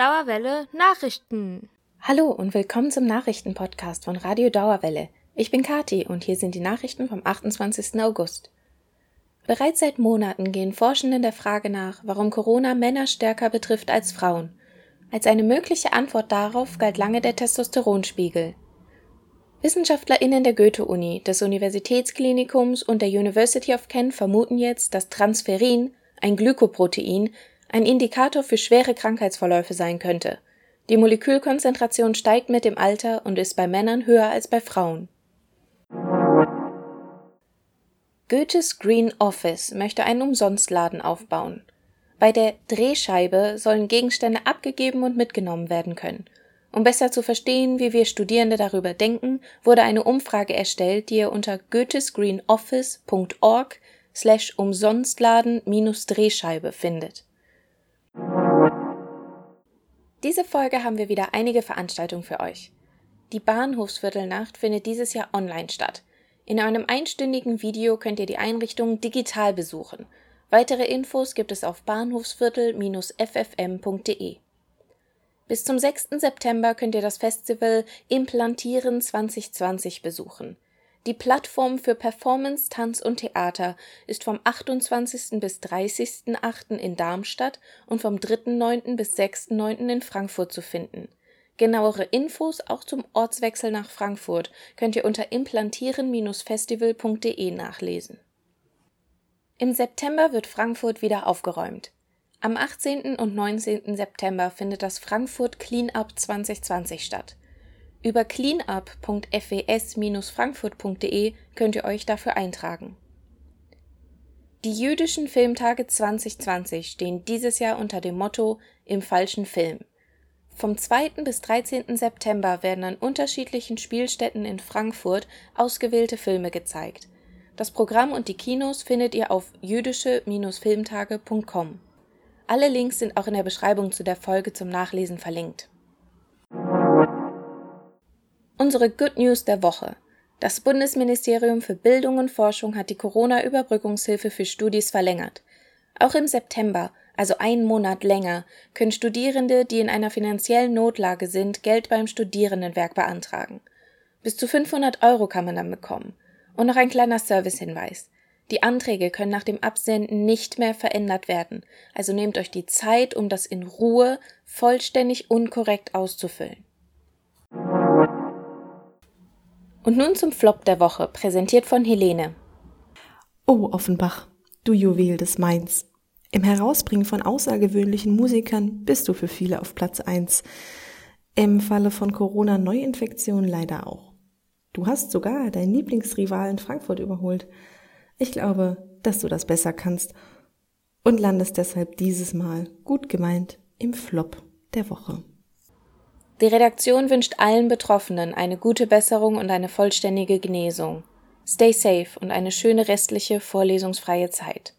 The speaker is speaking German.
Dauerwelle Nachrichten. Hallo und willkommen zum Nachrichtenpodcast von Radio Dauerwelle. Ich bin Kati und hier sind die Nachrichten vom 28. August. Bereits seit Monaten gehen Forschenden der Frage nach, warum Corona Männer stärker betrifft als Frauen. Als eine mögliche Antwort darauf galt lange der Testosteronspiegel. WissenschaftlerInnen der Goethe-Uni, des Universitätsklinikums und der University of Kent vermuten jetzt, dass Transferin, ein Glykoprotein, ein Indikator für schwere Krankheitsverläufe sein könnte. Die Molekülkonzentration steigt mit dem Alter und ist bei Männern höher als bei Frauen. Goethes Green Office möchte einen Umsonstladen aufbauen. Bei der Drehscheibe sollen Gegenstände abgegeben und mitgenommen werden können. Um besser zu verstehen, wie wir Studierende darüber denken, wurde eine Umfrage erstellt, die ihr unter goethesgreenoffice.org slash umsonstladen-drehscheibe findet. Diese Folge haben wir wieder einige Veranstaltungen für euch. Die Bahnhofsviertelnacht findet dieses Jahr online statt. In einem einstündigen Video könnt ihr die Einrichtung digital besuchen. Weitere Infos gibt es auf bahnhofsviertel-ffm.de. Bis zum 6. September könnt ihr das Festival Implantieren 2020 besuchen. Die Plattform für Performance, Tanz und Theater ist vom 28. bis 30.08. in Darmstadt und vom 3.09. bis 6.09. in Frankfurt zu finden. Genauere Infos auch zum Ortswechsel nach Frankfurt könnt ihr unter implantieren-festival.de nachlesen. Im September wird Frankfurt wieder aufgeräumt. Am 18. und 19. September findet das Frankfurt Cleanup 2020 statt. Über cleanup.fes-frankfurt.de könnt ihr euch dafür eintragen. Die jüdischen Filmtage 2020 stehen dieses Jahr unter dem Motto Im falschen Film. Vom 2. bis 13. September werden an unterschiedlichen Spielstätten in Frankfurt ausgewählte Filme gezeigt. Das Programm und die Kinos findet ihr auf jüdische-filmtage.com. Alle Links sind auch in der Beschreibung zu der Folge zum Nachlesen verlinkt. Unsere Good News der Woche. Das Bundesministerium für Bildung und Forschung hat die Corona-Überbrückungshilfe für Studis verlängert. Auch im September, also einen Monat länger, können Studierende, die in einer finanziellen Notlage sind, Geld beim Studierendenwerk beantragen. Bis zu 500 Euro kann man dann bekommen. Und noch ein kleiner Servicehinweis. Die Anträge können nach dem Absenden nicht mehr verändert werden, also nehmt euch die Zeit, um das in Ruhe vollständig unkorrekt auszufüllen. Und nun zum Flop der Woche, präsentiert von Helene. Oh, Offenbach, du Juwel des Mainz. Im Herausbringen von außergewöhnlichen Musikern bist du für viele auf Platz 1. Im Falle von Corona-Neuinfektionen leider auch. Du hast sogar deinen Lieblingsrivalen Frankfurt überholt. Ich glaube, dass du das besser kannst und landest deshalb dieses Mal gut gemeint im Flop der Woche. Die Redaktion wünscht allen Betroffenen eine gute Besserung und eine vollständige Genesung. Stay safe und eine schöne restliche vorlesungsfreie Zeit.